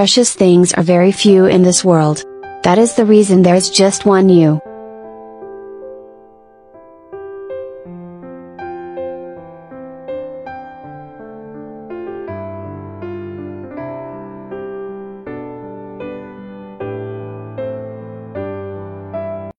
Precious things are very few in this world. That is the reason there's just one you.